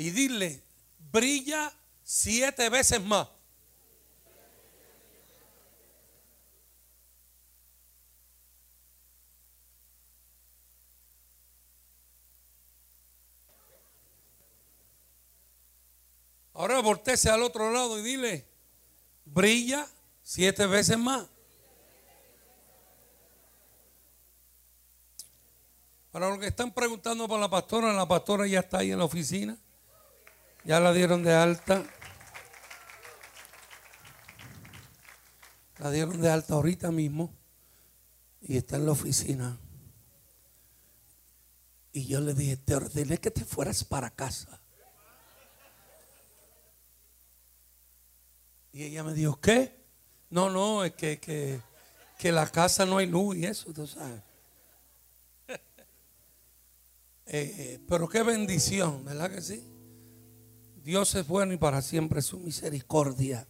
y dile, brilla siete veces más. Ahora volteese al otro lado y dile, brilla siete veces más. Para los que están preguntando por la pastora, la pastora ya está ahí en la oficina. Ya la dieron de alta. La dieron de alta ahorita mismo y está en la oficina. Y yo le dije, te ordené que te fueras para casa. Y ella me dijo, ¿qué? No, no, es que, que, que la casa no hay luz y eso, tú sabes. Eh, pero qué bendición, ¿verdad que sí? Dios es bueno y para siempre su misericordia.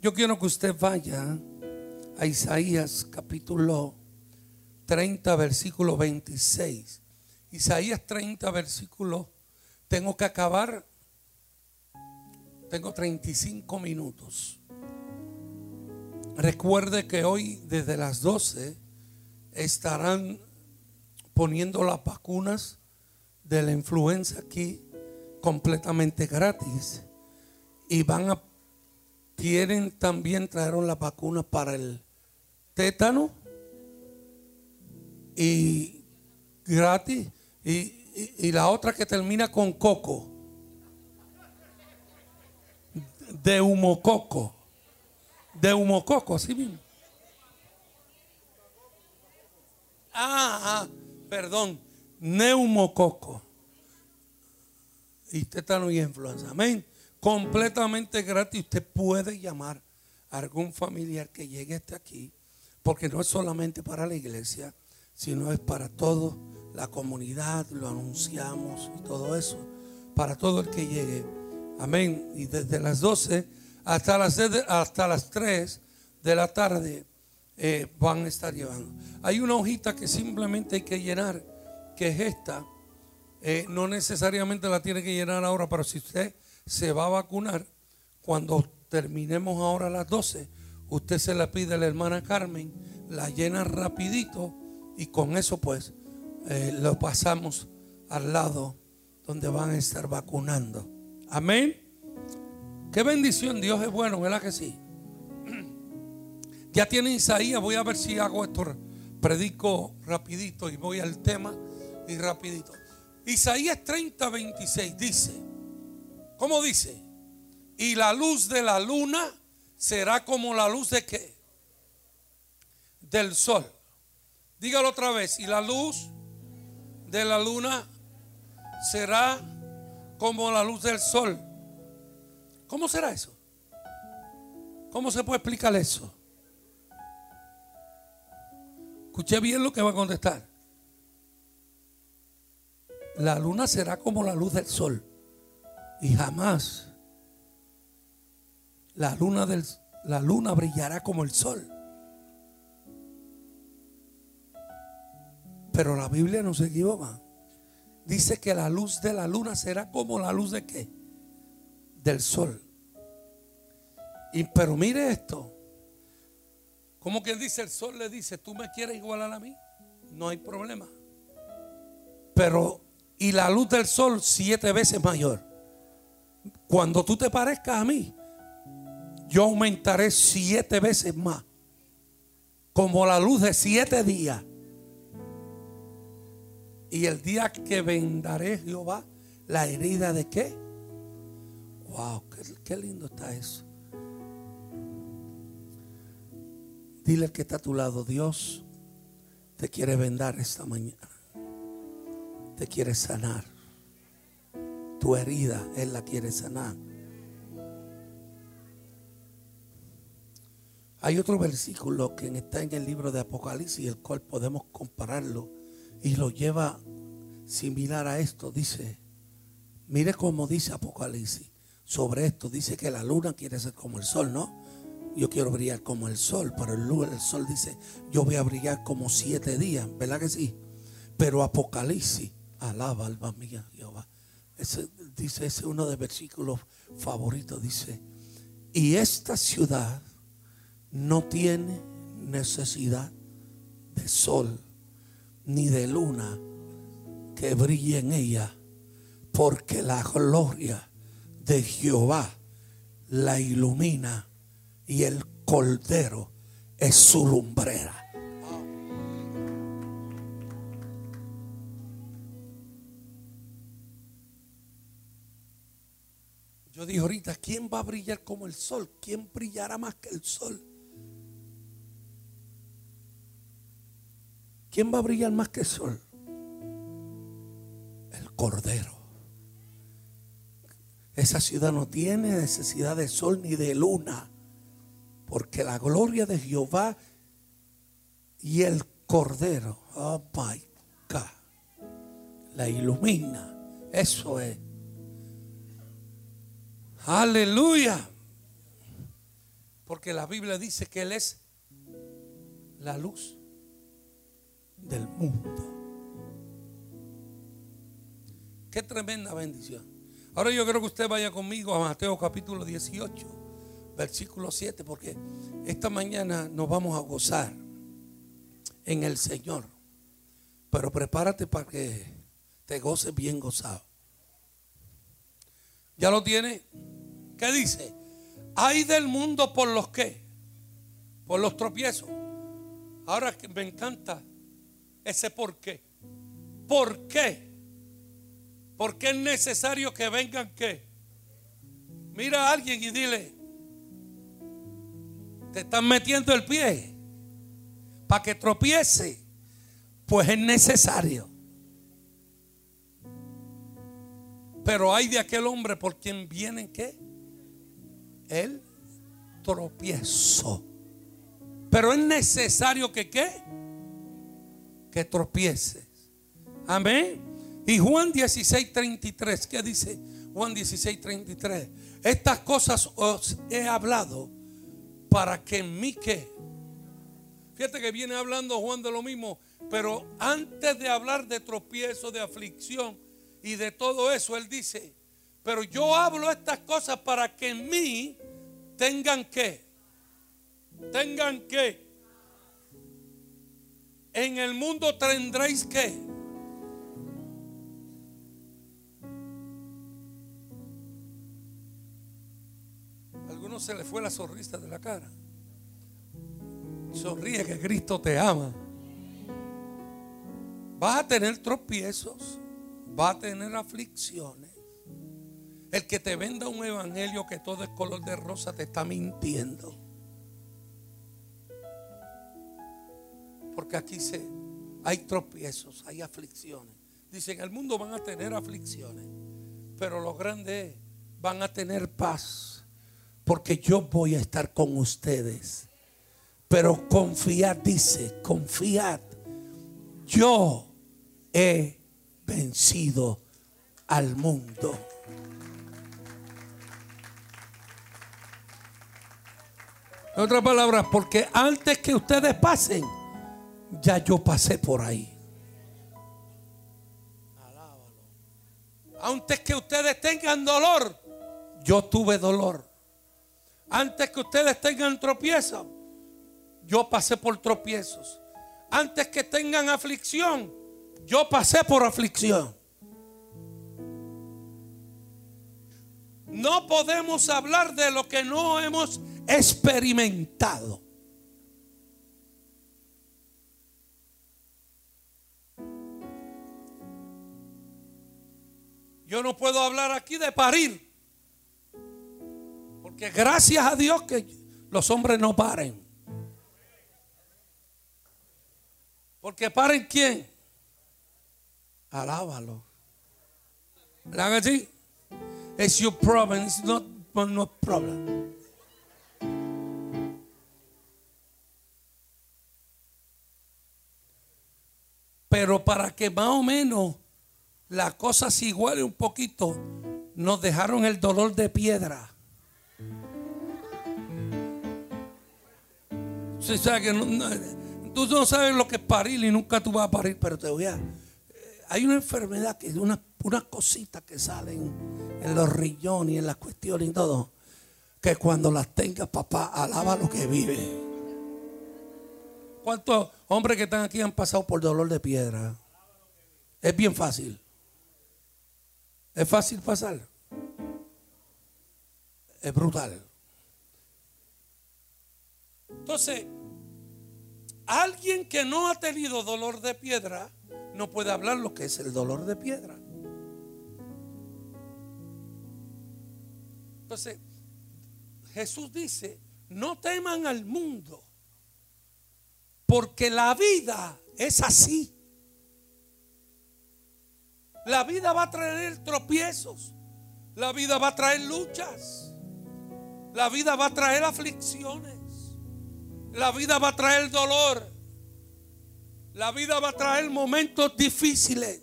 Yo quiero que usted vaya a Isaías capítulo 30, versículo 26. Isaías 30, versículo. Tengo que acabar. Tengo 35 minutos. Recuerde que hoy desde las 12 estarán poniendo las vacunas de la influenza aquí completamente gratis. Y van a, quieren también traer la vacuna para el tétano y gratis. Y, y, la otra que termina con coco. De humococo. De humococo, así mismo. Ah, ah, perdón neumococo y tétano y influenza. Amén. Completamente gratis. Usted puede llamar a algún familiar que llegue hasta aquí, porque no es solamente para la iglesia, sino es para toda la comunidad. Lo anunciamos y todo eso, para todo el que llegue. Amén. Y desde las 12 hasta las, hasta las 3 de la tarde eh, van a estar llevando. Hay una hojita que simplemente hay que llenar que es esta, eh, no necesariamente la tiene que llenar ahora, pero si usted se va a vacunar, cuando terminemos ahora a las 12, usted se la pide a la hermana Carmen, la llena rapidito y con eso pues eh, lo pasamos al lado donde van a estar vacunando. Amén. Qué bendición, Dios es bueno, ¿verdad que sí? Ya tiene Isaías, voy a ver si hago esto, predico rapidito y voy al tema y rapidito. Isaías 30, 26 dice, ¿cómo dice? Y la luz de la luna será como la luz de qué? Del sol. Dígalo otra vez. Y la luz de la luna será como la luz del sol. ¿Cómo será eso? ¿Cómo se puede explicar eso? Escuché bien lo que va a contestar la luna será como la luz del sol. Y jamás la luna, del, la luna brillará como el sol. Pero la Biblia no se equivoca. Dice que la luz de la luna será como la luz de qué? Del sol. Y pero mire esto. Como que dice el sol le dice, "¿Tú me quieres igualar a mí?" No hay problema. Pero y la luz del sol siete veces mayor. Cuando tú te parezcas a mí, yo aumentaré siete veces más. Como la luz de siete días. Y el día que vendaré Jehová la herida de qué? Wow, qué, lindo está eso. Dile al que está a tu lado, Dios te quiere vendar esta mañana te quiere sanar. Tu herida, Él la quiere sanar. Hay otro versículo que está en el libro de Apocalipsis, el cual podemos compararlo y lo lleva similar a esto. Dice, mire cómo dice Apocalipsis sobre esto. Dice que la luna quiere ser como el sol, ¿no? Yo quiero brillar como el sol, pero el, el sol dice, yo voy a brillar como siete días, ¿verdad que sí? Pero Apocalipsis Alaba alma mía Jehová. Ese, dice, ese es uno de los versículos favoritos. Dice, y esta ciudad no tiene necesidad de sol ni de luna que brille en ella, porque la gloria de Jehová la ilumina y el cordero es su lumbrera. Yo dije ahorita, ¿quién va a brillar como el sol? ¿Quién brillará más que el sol? ¿Quién va a brillar más que el sol? El cordero. Esa ciudad no tiene necesidad de sol ni de luna, porque la gloria de Jehová y el cordero, oh my God, la ilumina. Eso es. Aleluya. Porque la Biblia dice que Él es la luz del mundo. Qué tremenda bendición. Ahora yo creo que usted vaya conmigo a Mateo capítulo 18, versículo 7, porque esta mañana nos vamos a gozar en el Señor. Pero prepárate para que te goces bien gozado. ¿Ya lo tiene? ¿Qué dice? Hay del mundo por los que, por los tropiezos. Ahora que me encanta ese por qué. ¿Por qué? Porque es necesario que vengan qué. Mira a alguien y dile, te están metiendo el pie para que tropiece. Pues es necesario. Pero hay de aquel hombre por quien viene qué? El tropiezo. Pero es necesario que qué? Que tropieces. Amén. Y Juan 16, 33, ¿qué dice Juan 16, 33? Estas cosas os he hablado para que en mí que. Fíjate que viene hablando Juan de lo mismo, pero antes de hablar de tropiezo, de aflicción y de todo eso, él dice, pero yo hablo estas cosas para que en mí tengan que, tengan que, en el mundo tendréis que se le fue la sonrisa de la cara. Sonríe que Cristo te ama. Vas a tener tropiezos, vas a tener aflicciones. El que te venda un evangelio que todo es color de rosa te está mintiendo. Porque aquí se, hay tropiezos, hay aflicciones. Dicen, el mundo van a tener aflicciones, pero lo grande es, van a tener paz porque yo voy a estar con ustedes. Pero confiad, dice, confiad. Yo he vencido al mundo. En otras palabras, porque antes que ustedes pasen, ya yo pasé por ahí. Antes que ustedes tengan dolor, yo tuve dolor. Antes que ustedes tengan tropiezos, yo pasé por tropiezos. Antes que tengan aflicción, yo pasé por aflicción. No podemos hablar de lo que no hemos experimentado. Yo no puedo hablar aquí de parir. Que gracias a Dios que los hombres no paren. Porque paren quién? Alábalo. ¿Verdad así? It's your problem, it's not no problem. Pero para que más o menos la cosa se iguale un poquito, nos dejaron el dolor de piedra. tú no sabes lo que es parir y nunca tú vas a parir, pero te voy a... Eh, hay una enfermedad que es una, unas cositas que salen en los riñones y en las cuestiones y todo, que cuando las tengas, papá, alaba lo que vive. ¿Cuántos hombres que están aquí han pasado por dolor de piedra? Es bien fácil. Es fácil pasar. Es brutal. Entonces, alguien que no ha tenido dolor de piedra no puede hablar lo que es el dolor de piedra. Entonces, Jesús dice, no teman al mundo, porque la vida es así. La vida va a traer tropiezos, la vida va a traer luchas, la vida va a traer aflicciones, la vida va a traer dolor, la vida va a traer momentos difíciles,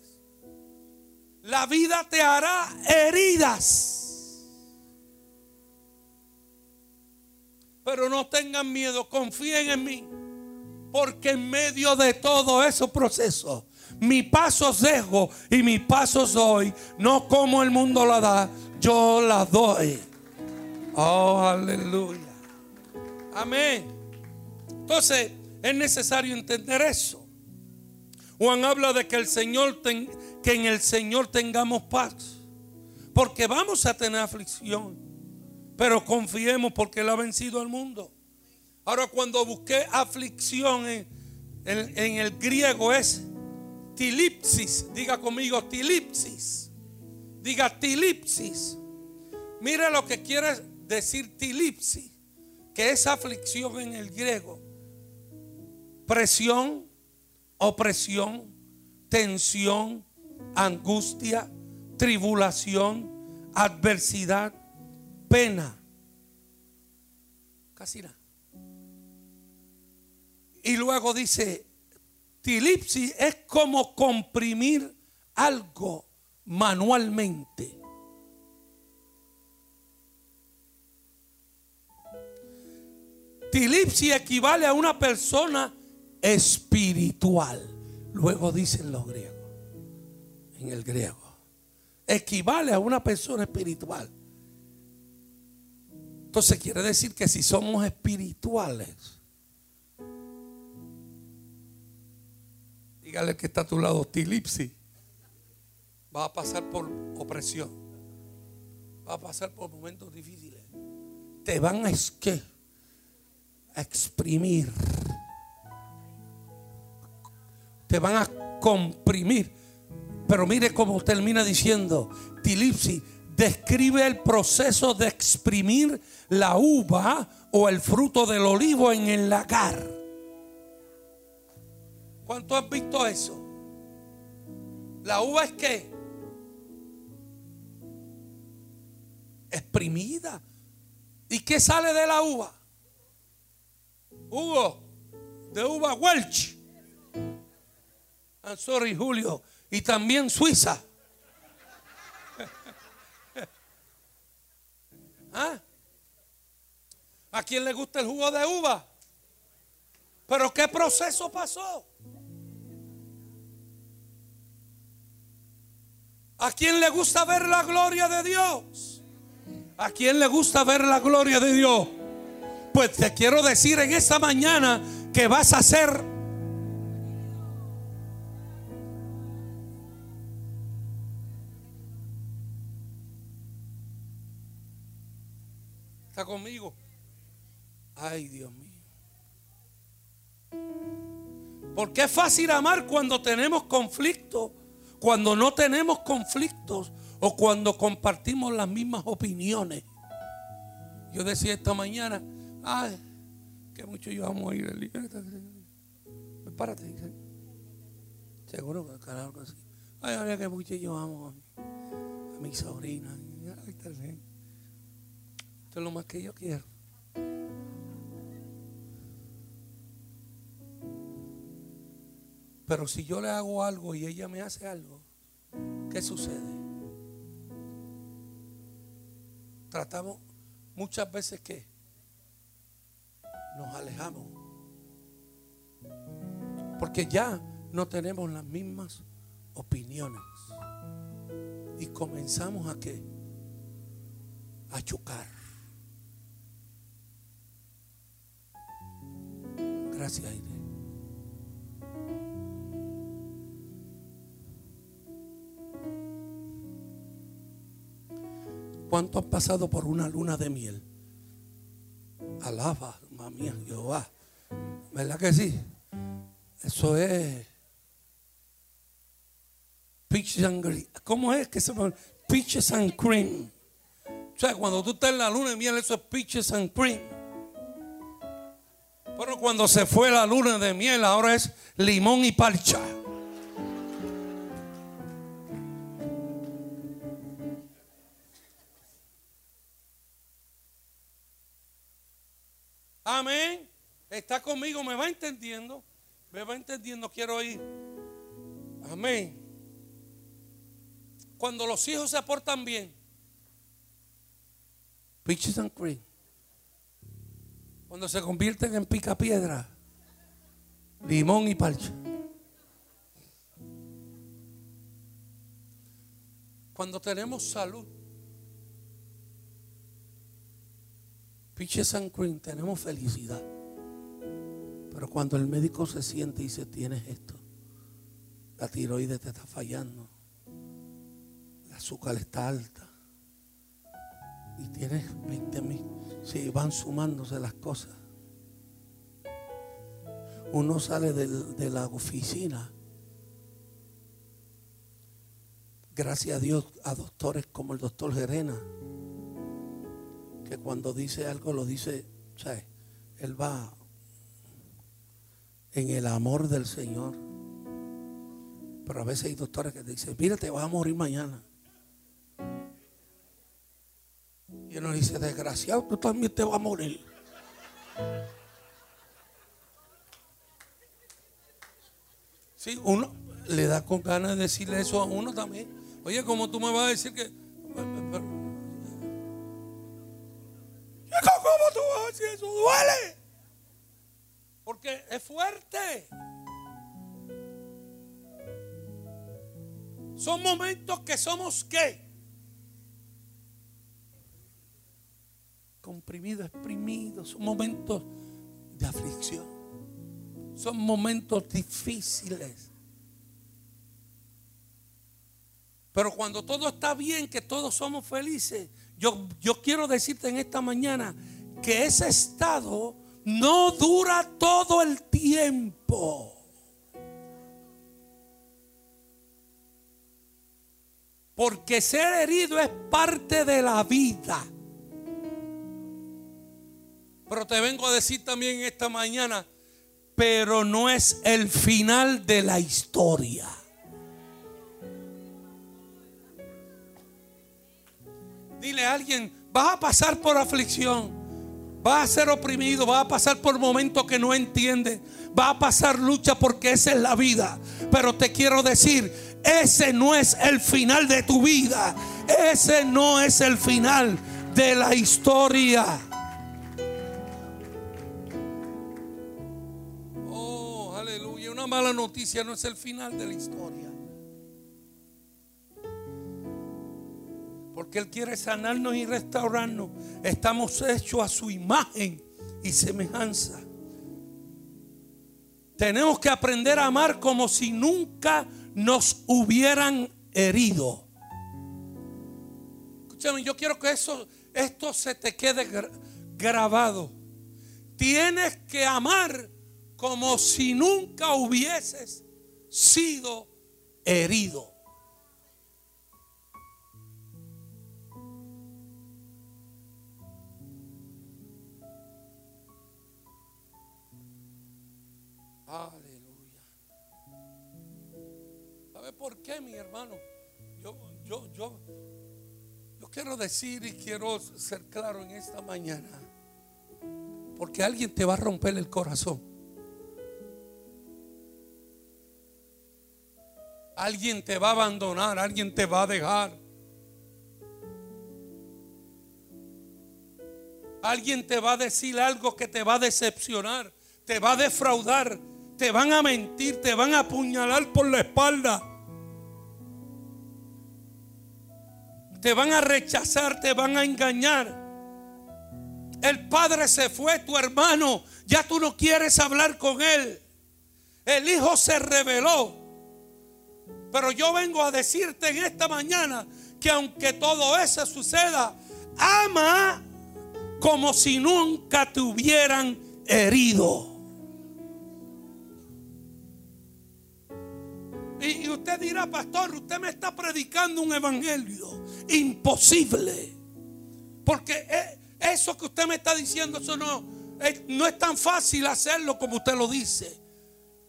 la vida te hará heridas. Pero no tengan miedo, confíen en mí. Porque en medio de todo esos procesos, mi paso dejo y mi paso doy. No como el mundo la da, yo la doy. Oh, aleluya. Amén. Entonces, es necesario entender eso. Juan habla de que el Señor que en el Señor tengamos paz. Porque vamos a tener aflicción. Pero confiemos porque Él ha vencido al mundo. Ahora cuando busqué aflicción en, el griego es tilipsis. Diga conmigo tilipsis. Diga tilipsis. Mira lo que quiere decir tilipsis. Que es aflicción en el griego. Presión, opresión, tensión, angustia, tribulación, adversidad, pena. Casi nada. Y luego dice, tilipsis es como comprimir algo manualmente. Tilipsis equivale a una persona espiritual. Luego dicen los griegos, en el griego. Equivale a una persona espiritual. Entonces quiere decir que si somos espirituales, dígale que está a tu lado, tilipsi, va a pasar por opresión, va a pasar por momentos difíciles. Te van a, a exprimir, te van a comprimir. Pero mire cómo termina diciendo, tilipsi, describe el proceso de exprimir la uva o el fruto del olivo en el lagar. ¿Cuánto has visto eso? La uva es qué? Exprimida. ¿Y qué sale de la uva? Hugo, de uva Welch. I'm sorry, Julio. Y también Suiza. ¿Ah? ¿A quién le gusta el jugo de uva? Pero ¿qué proceso pasó? ¿A quién le gusta ver la gloria de Dios? ¿A quién le gusta ver la gloria de Dios? Pues te quiero decir en esta mañana que vas a ser ¿Está conmigo? Ay, Dios mío. Porque es fácil amar cuando tenemos conflictos, cuando no tenemos conflictos o cuando compartimos las mismas opiniones. Yo decía esta mañana, ay, que mucho yo amo a ir Párate. Seguro que algo así. Ay, que mucho yo amo a mi, sobrina. Esto es lo más que yo quiero. Pero si yo le hago algo y ella me hace algo, ¿qué sucede? Tratamos muchas veces que nos alejamos. Porque ya no tenemos las mismas opiniones. Y comenzamos a qué? A chocar. Gracias, Aire. ¿Cuánto han pasado por una luna de miel? Alaba, mía, Jehová. ¿Verdad que sí? Eso es peaches and cream. ¿Cómo es que se llama? Peaches and cream. O sea, cuando tú estás en la luna de miel, eso es peaches and cream. Pero cuando se fue la luna de miel, ahora es limón y parcha. Está conmigo, me va entendiendo. Me va entendiendo, quiero ir. Amén. Cuando los hijos se portan bien, peaches and cream. Cuando se convierten en pica piedra, limón y parcha. Cuando tenemos salud, peaches and cream, tenemos felicidad. Pero cuando el médico se siente y dice, tienes esto, la tiroides te está fallando, la azúcar está alta y tienes 20 mil, se van sumándose las cosas. Uno sale de la oficina, gracias a Dios, a doctores como el doctor Gerena, que cuando dice algo lo dice, ¿sabes? Él va en el amor del Señor. Pero a veces hay doctores que te dicen, mira, te vas a morir mañana. Y uno dice, desgraciado, tú también te vas a morir. Sí, uno le da con ganas de decirle eso a uno también. Oye, ¿cómo tú me vas a decir que... ¿Cómo tú vas a decir eso? Duele. Porque es fuerte. Son momentos que somos qué? Comprimidos, exprimidos. Son momentos de aflicción. Son momentos difíciles. Pero cuando todo está bien, que todos somos felices, yo, yo quiero decirte en esta mañana que ese estado no dura todo el tiempo. Porque ser herido es parte de la vida. Pero te vengo a decir también esta mañana, pero no es el final de la historia. Dile a alguien, vas a pasar por aflicción. Va a ser oprimido, va a pasar por momentos que no entiende, va a pasar lucha porque esa es la vida. Pero te quiero decir, ese no es el final de tu vida, ese no es el final de la historia. Oh, aleluya, una mala noticia no es el final de la historia. Porque Él quiere sanarnos y restaurarnos. Estamos hechos a su imagen y semejanza. Tenemos que aprender a amar como si nunca nos hubieran herido. Escúchame, yo quiero que eso, esto se te quede grabado. Tienes que amar como si nunca hubieses sido herido. Por qué, mi hermano? Yo, yo, yo, yo quiero decir y quiero ser claro en esta mañana. Porque alguien te va a romper el corazón. Alguien te va a abandonar, alguien te va a dejar. Alguien te va a decir algo que te va a decepcionar, te va a defraudar, te van a mentir, te van a apuñalar por la espalda. Te van a rechazar, te van a engañar. El padre se fue, tu hermano, ya tú no quieres hablar con él. El hijo se reveló. Pero yo vengo a decirte en esta mañana que aunque todo eso suceda, ama como si nunca te hubieran herido. Y, usted dirá, pastor, usted me está predicando un evangelio imposible. Porque e, eso que usted me está diciendo, eso no, no es tan fácil hacerlo como usted lo dice.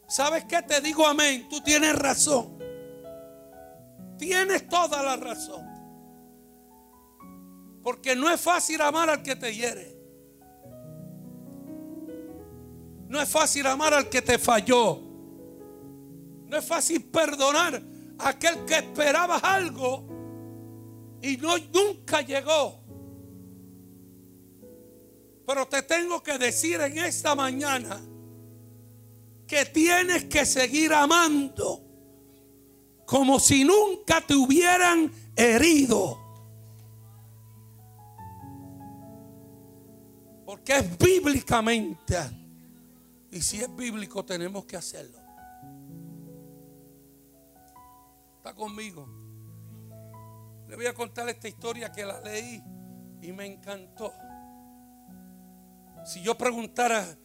¿Sabes qué? Te digo amén. Tú tienes razón. Tienes toda la razón. Porque no es fácil amar al que te hiere. No es fácil amar al que te falló. No es fácil perdonar a aquel que esperaba algo y no nunca llegó. Pero te tengo que decir en esta mañana que tienes que seguir amando como si nunca te hubieran herido. Porque es bíblicamente. Y si es bíblico tenemos que hacerlo. Está conmigo. Le voy a contar esta historia que la leí y me encantó. Si yo preguntara,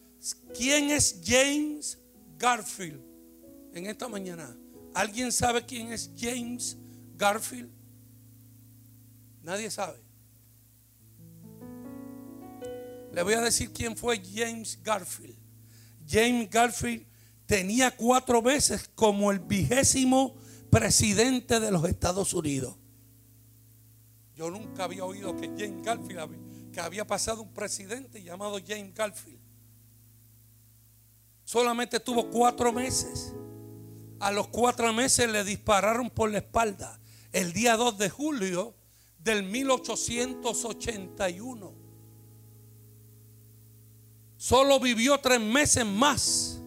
¿quién es James Garfield en esta mañana? ¿Alguien sabe quién es James Garfield? Nadie sabe. Le voy a decir quién fue James Garfield. James Garfield tenía cuatro veces como el vigésimo presidente de los Estados Unidos. Yo nunca había oído que James Garfield, que había pasado un presidente llamado James Garfield. Solamente tuvo cuatro meses. A los cuatro meses le dispararon por la espalda el día 2 de julio del 1881. Solo vivió tres meses más.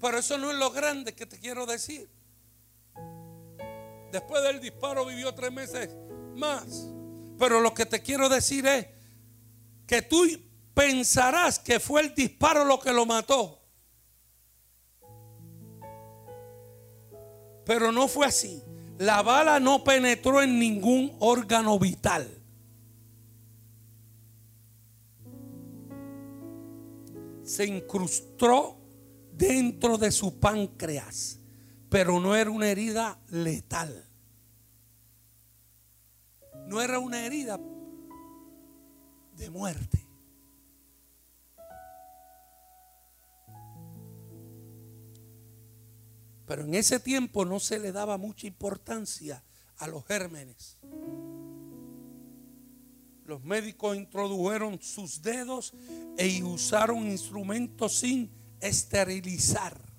Pero eso no es lo grande que te quiero decir. Después del disparo vivió tres meses más. Pero lo que te quiero decir es que tú pensarás que fue el disparo lo que lo mató. Pero no fue así. La bala no penetró en ningún órgano vital. se incrustó dentro de su páncreas, pero no era una herida letal. No era una herida de muerte. Pero en ese tiempo no se le daba mucha importancia a los gérmenes los médicos introdujeron sus dedos e usaron instrumentos sin esterilizar.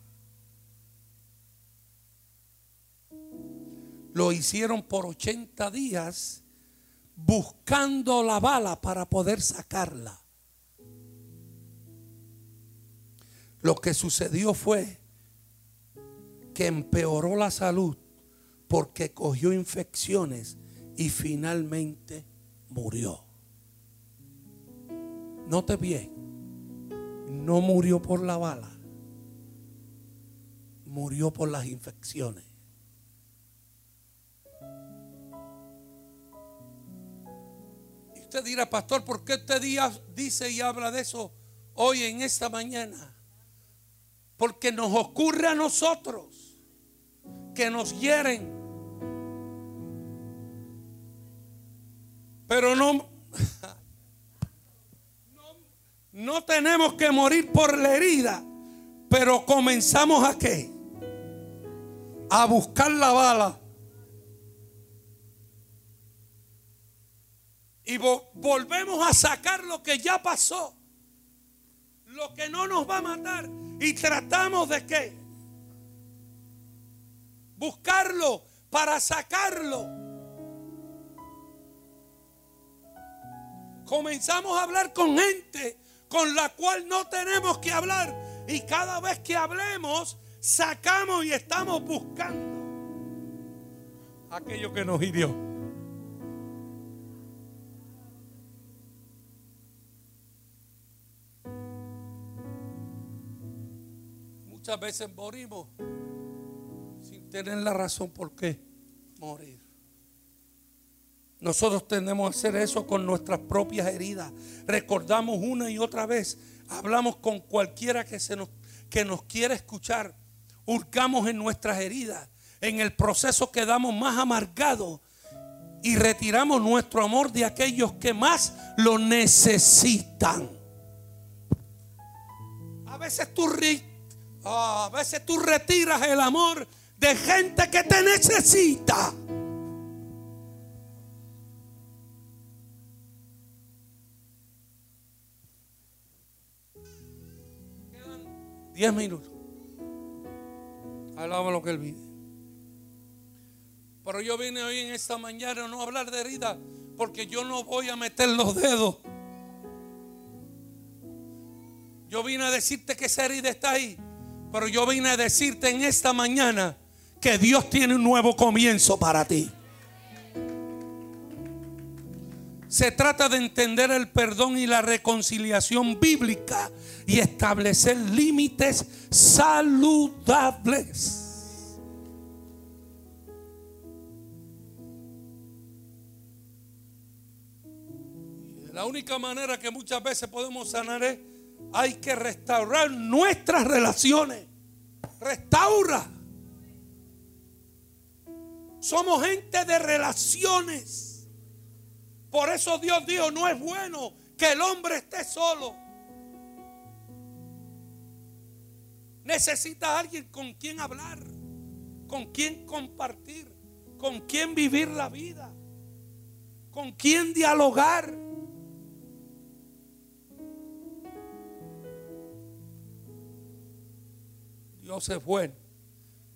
Lo hicieron por 80 días buscando la bala para poder sacarla. Lo que sucedió fue que empeoró la salud porque cogió infecciones y finalmente murió. Note bien, no murió por la bala, murió por las infecciones. Usted dirá, pastor, ¿por qué día dice y habla de eso hoy en esta mañana? Porque nos ocurre a nosotros que nos hieren Pero no, no, tenemos que morir por la herida. Pero comenzamos a qué? A buscar la bala. Y volvemos a sacar lo que ya pasó. Lo que no nos va a matar. Y tratamos de qué? Buscarlo para sacarlo. comenzamos a hablar con gente con la cual no tenemos que hablar. Y cada vez que hablemos, sacamos y estamos buscando aquello que nos hirió. Muchas veces morimos sin tener la razón por qué morir. Nosotros tenemos que hacer eso con nuestras propias heridas. Recordamos una y otra vez. Hablamos con cualquiera que, se nos, que nos quiera escuchar. Hurcamos en nuestras heridas. En el proceso quedamos más amargados y retiramos nuestro amor de aquellos que más lo necesitan. A veces tú, ah, a veces tú retiras el amor de gente que te necesita. Quedan 10 minutos. Hablamos lo que él vive. Pero yo vine hoy en esta mañana no a hablar de herida, porque yo no voy a meter los dedos. Yo vine a decirte que esa herida está ahí, pero yo vine a decirte en esta mañana que Dios tiene un nuevo comienzo para ti. Se trata de entender el perdón y la reconciliación bíblica y establecer límites saludables. La única manera que muchas veces podemos sanar es hay que restaurar nuestras relaciones. Restaura. Somos gente de relaciones. Por eso Dios dijo, no es bueno que el hombre esté solo. Necesita alguien con quien hablar, con quien compartir, con quien vivir la vida, con quien dialogar. Dios es bueno.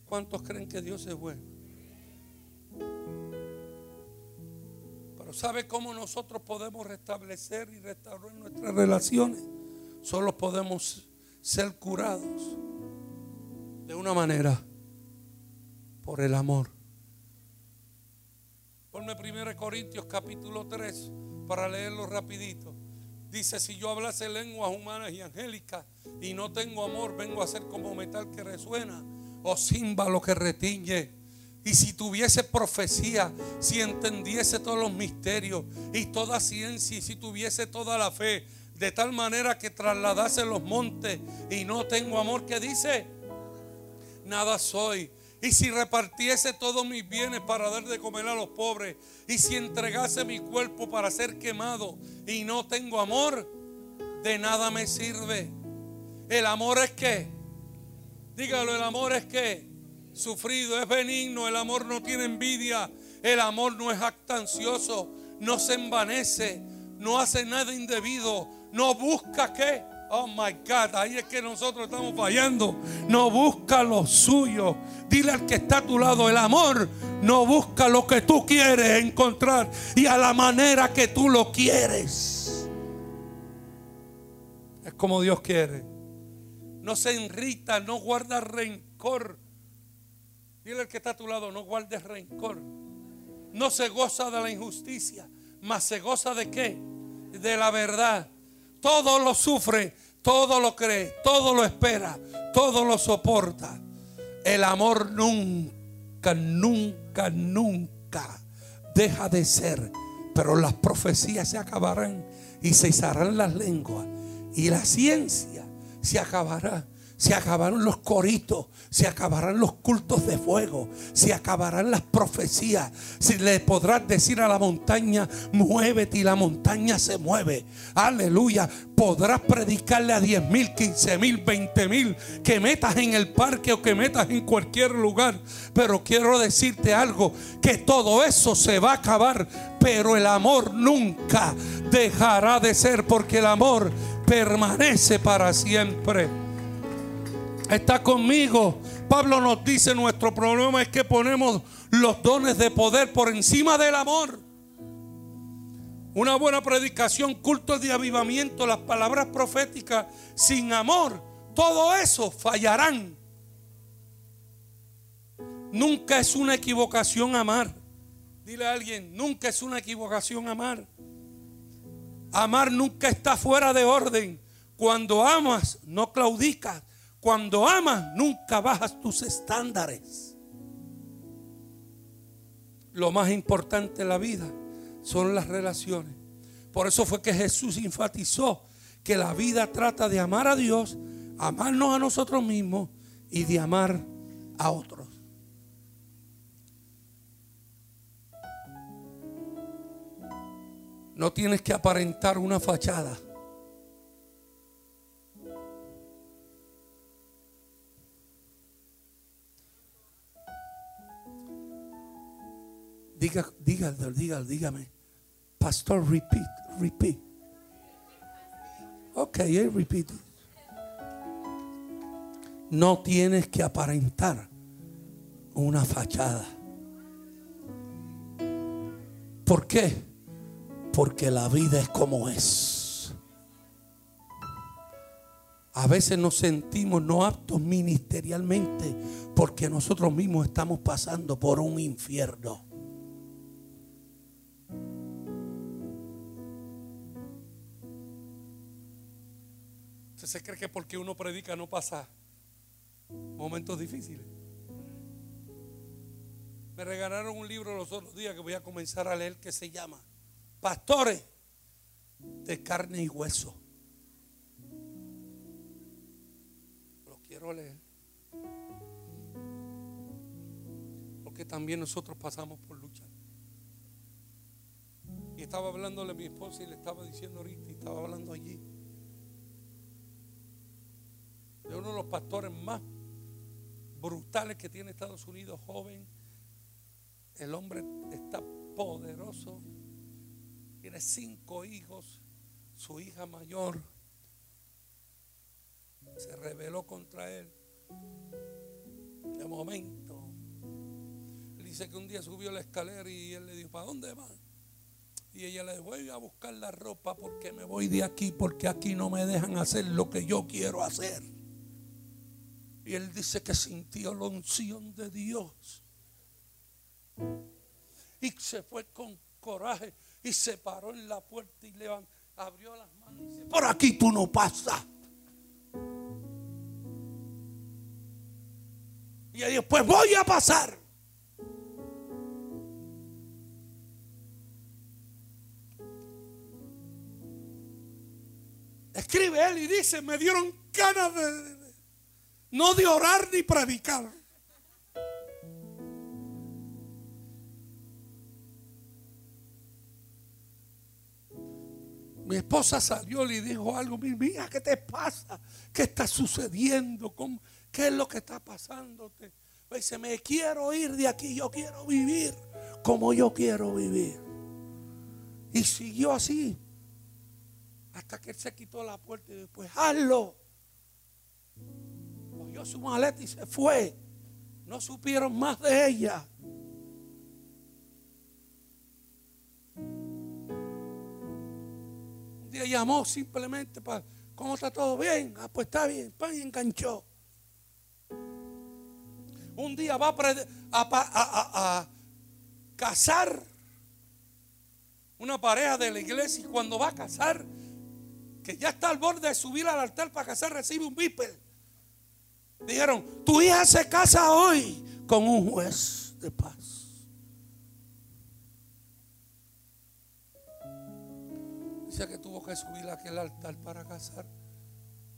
¿Cuántos creen que Dios es bueno? Pero ¿sabe cómo nosotros podemos restablecer y restaurar nuestras relaciones? Solo podemos ser curados de una manera por el amor. Ponme 1 Corintios capítulo 3 para leerlo rapidito. Dice, si yo hablase lenguas humanas y angélicas y no tengo amor, vengo a ser como metal que resuena o címbalo que retiñe. Y si tuviese profecía, si entendiese todos los misterios y toda ciencia, y si tuviese toda la fe, de tal manera que trasladase los montes y no tengo amor, que dice, nada soy. Y si repartiese todos mis bienes para dar de comer a los pobres, y si entregase mi cuerpo para ser quemado y no tengo amor, de nada me sirve. El amor es que, dígalo, el amor es que, sufrido, es benigno, el amor no tiene envidia, el amor no es actancioso, no se envanece, no hace nada indebido, no busca qué Oh my God, ahí es que nosotros estamos fallando. No busca lo suyo. Dile al que está a tu lado, el amor no busca lo que tú quieres encontrar y a la manera que tú lo quieres. Es como Dios quiere. No se irrita, no guarda rencor. Dile al que está a tu lado, no guardes rencor. No se goza de la injusticia, mas se goza de qué? De la verdad. Todo lo sufre, todo lo cree, todo lo espera, todo lo soporta. El amor nunca, nunca, nunca deja de ser. Pero las profecías se acabarán y se izarán las lenguas. Y la ciencia se acabará se acabarán los coritos, se acabarán los cultos de fuego, se acabarán las profecías. Si le podrás decir a la montaña, muévete y la montaña se mueve. Aleluya. Podrás predicarle a 10 mil, 15 mil, 20 mil, que metas en el parque o que metas en cualquier lugar. Pero quiero decirte algo, que todo eso se va a acabar, pero el amor nunca dejará de ser, porque el amor permanece para siempre está conmigo. Pablo nos dice, nuestro problema es que ponemos los dones de poder por encima del amor. Una buena predicación, cultos de avivamiento, las palabras proféticas sin amor, todo eso fallarán. Nunca es una equivocación amar. Dile a alguien, nunca es una equivocación amar. Amar nunca está fuera de orden. Cuando amas, no claudicas. Cuando amas, nunca bajas tus estándares. Lo más importante en la vida son las relaciones. Por eso fue que Jesús enfatizó que la vida trata de amar a Dios, amarnos a nosotros mismos y de amar a otros. No tienes que aparentar una fachada. Diga, diga, diga, dígame. Pastor, repeat, repeat. Ok, I repeat. No tienes que aparentar una fachada. ¿Por qué? Porque la vida es como es. A veces nos sentimos no aptos ministerialmente porque nosotros mismos estamos pasando por un infierno. Se cree que porque uno predica no pasa momentos difíciles. Me regalaron un libro los otros días que voy a comenzar a leer que se llama Pastores de carne y hueso. Lo quiero leer. Porque también nosotros pasamos por lucha. Y estaba hablándole a mi esposa y le estaba diciendo ahorita, y estaba hablando allí de uno de los pastores más brutales que tiene Estados Unidos, joven. El hombre está poderoso, tiene cinco hijos, su hija mayor se rebeló contra él. De momento, dice que un día subió la escalera y él le dijo, ¿para dónde va? Y ella le dijo, voy a buscar la ropa porque me voy de aquí, porque aquí no me dejan hacer lo que yo quiero hacer. Y él dice que sintió la unción de Dios. Y se fue con coraje y se paró en la puerta y le abrió las manos y dice, por aquí tú no pasas. Y ella dijo, pues voy a pasar. Escribe él y dice, me dieron ganas de, no de orar ni predicar. Mi esposa salió y dijo algo, mi mía, ¿qué te pasa? ¿Qué está sucediendo? ¿Qué es lo que está pasándote? Dice, me quiero ir de aquí, yo quiero vivir como yo quiero vivir. Y siguió así hasta que él se quitó la puerta y después, hazlo su maleta y se fue. No supieron más de ella. Un día llamó simplemente para, ¿cómo está todo bien? Ah, pues está bien, pan y enganchó. Un día va a, a casar una pareja de la iglesia y cuando va a casar, que ya está al borde de subir al altar para casar, recibe un viper. Dijeron, tu hija se casa hoy con un juez de paz. Dice que tuvo que subir a aquel altar para casar,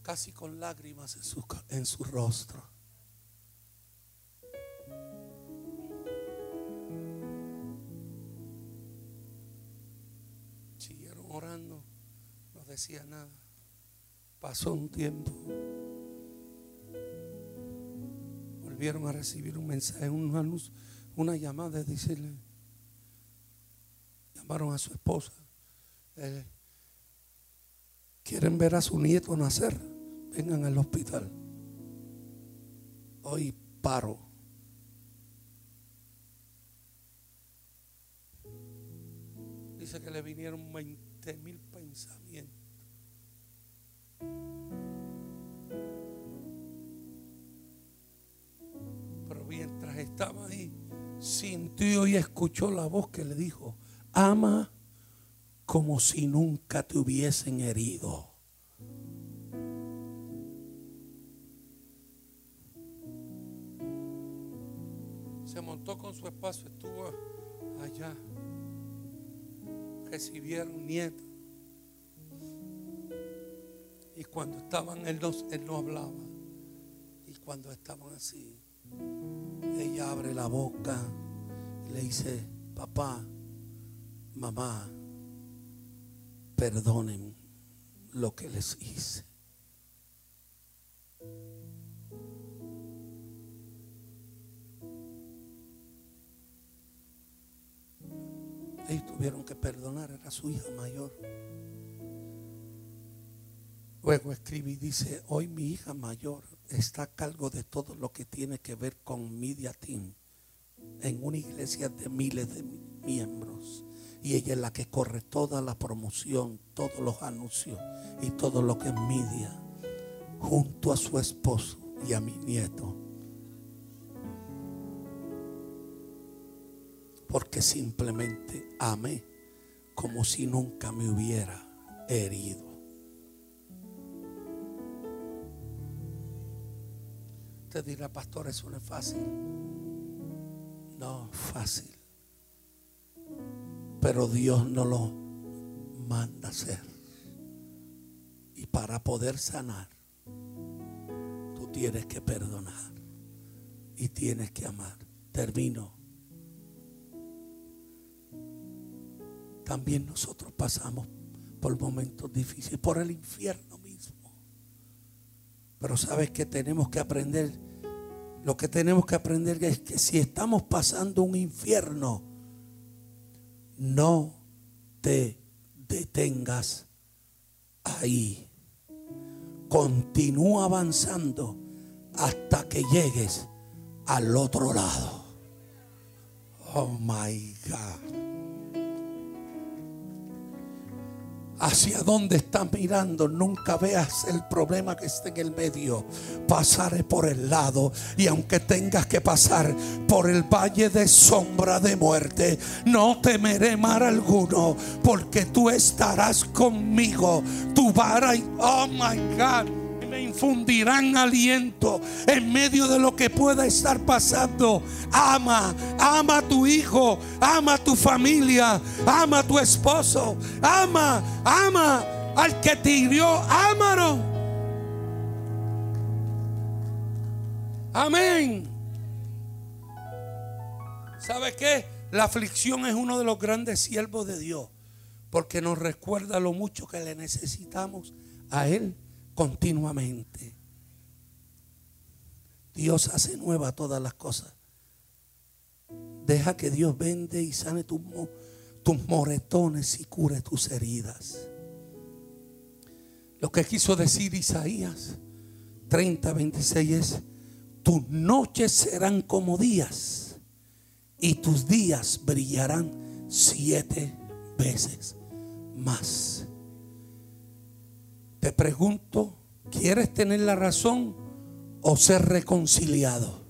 casi con lágrimas en su, en su rostro. Siguieron orando, no decía nada. Pasó un tiempo. Volvieron a recibir un mensaje, una luz, una llamada de decirle, llamaron a su esposa, eh, quieren ver a su nieto nacer, vengan al hospital. Hoy paro. Dice que le vinieron 20 mil pensamientos. mientras estaba ahí, sintió y escuchó la voz que le dijo, ama como si nunca te hubiesen herido. Se montó con su espacio, estuvo allá. Recibieron nietos. Y cuando estaban, él no, él no hablaba. Y cuando estaban así, ella abre la boca y le dice, papá, mamá, perdonen lo que les hice. Ellos tuvieron que perdonar, era su hija mayor. Luego escribe y dice, hoy mi hija mayor está a cargo de todo lo que tiene que ver con Media Team en una iglesia de miles de miembros. Y ella es la que corre toda la promoción, todos los anuncios y todo lo que es media, junto a su esposo y a mi nieto. Porque simplemente amé como si nunca me hubiera herido. Usted dirá, pastor, eso no es fácil. No, fácil. Pero Dios no lo manda hacer. Y para poder sanar, tú tienes que perdonar y tienes que amar. Termino. También nosotros pasamos por momentos difíciles, por el infierno. Pero sabes que tenemos que aprender, lo que tenemos que aprender es que si estamos pasando un infierno, no te detengas ahí. Continúa avanzando hasta que llegues al otro lado. Oh my God. Hacia dónde estás mirando, nunca veas el problema que está en el medio. Pasaré por el lado y aunque tengas que pasar por el valle de sombra de muerte, no temeré mal alguno, porque tú estarás conmigo. Tu vara y oh my God infundirán aliento en medio de lo que pueda estar pasando. Ama, ama a tu hijo, ama a tu familia, ama a tu esposo, ama, ama al que te hirió, ámalo. Amén. ¿Sabe qué? La aflicción es uno de los grandes siervos de Dios, porque nos recuerda lo mucho que le necesitamos a Él continuamente. Dios hace nueva todas las cosas. Deja que Dios vende y sane tus, tus moretones y cure tus heridas. Lo que quiso decir Isaías 30, 26 es, tus noches serán como días y tus días brillarán siete veces más. Te pregunto, ¿quieres tener la razón o ser reconciliado?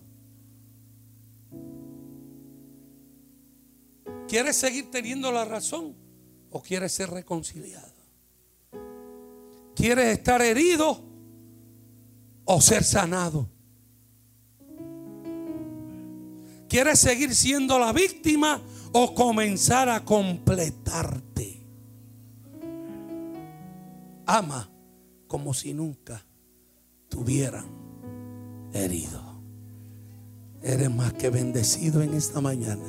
¿Quieres seguir teniendo la razón o quieres ser reconciliado? ¿Quieres estar herido o ser sanado? ¿Quieres seguir siendo la víctima o comenzar a completarte? Ama como si nunca tuvieran herido. Eres más que bendecido en esta mañana.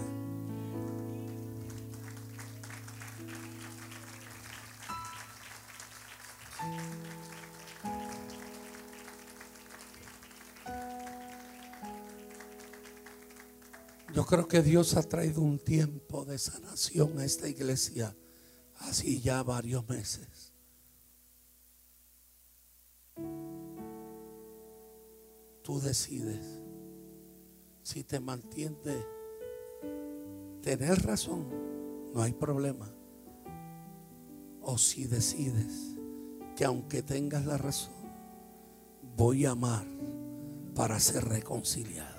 Yo creo que Dios ha traído un tiempo de sanación a esta iglesia, así ya varios meses. Tú decides si te mantiene tener razón, no hay problema. O si decides que aunque tengas la razón, voy a amar para ser reconciliado.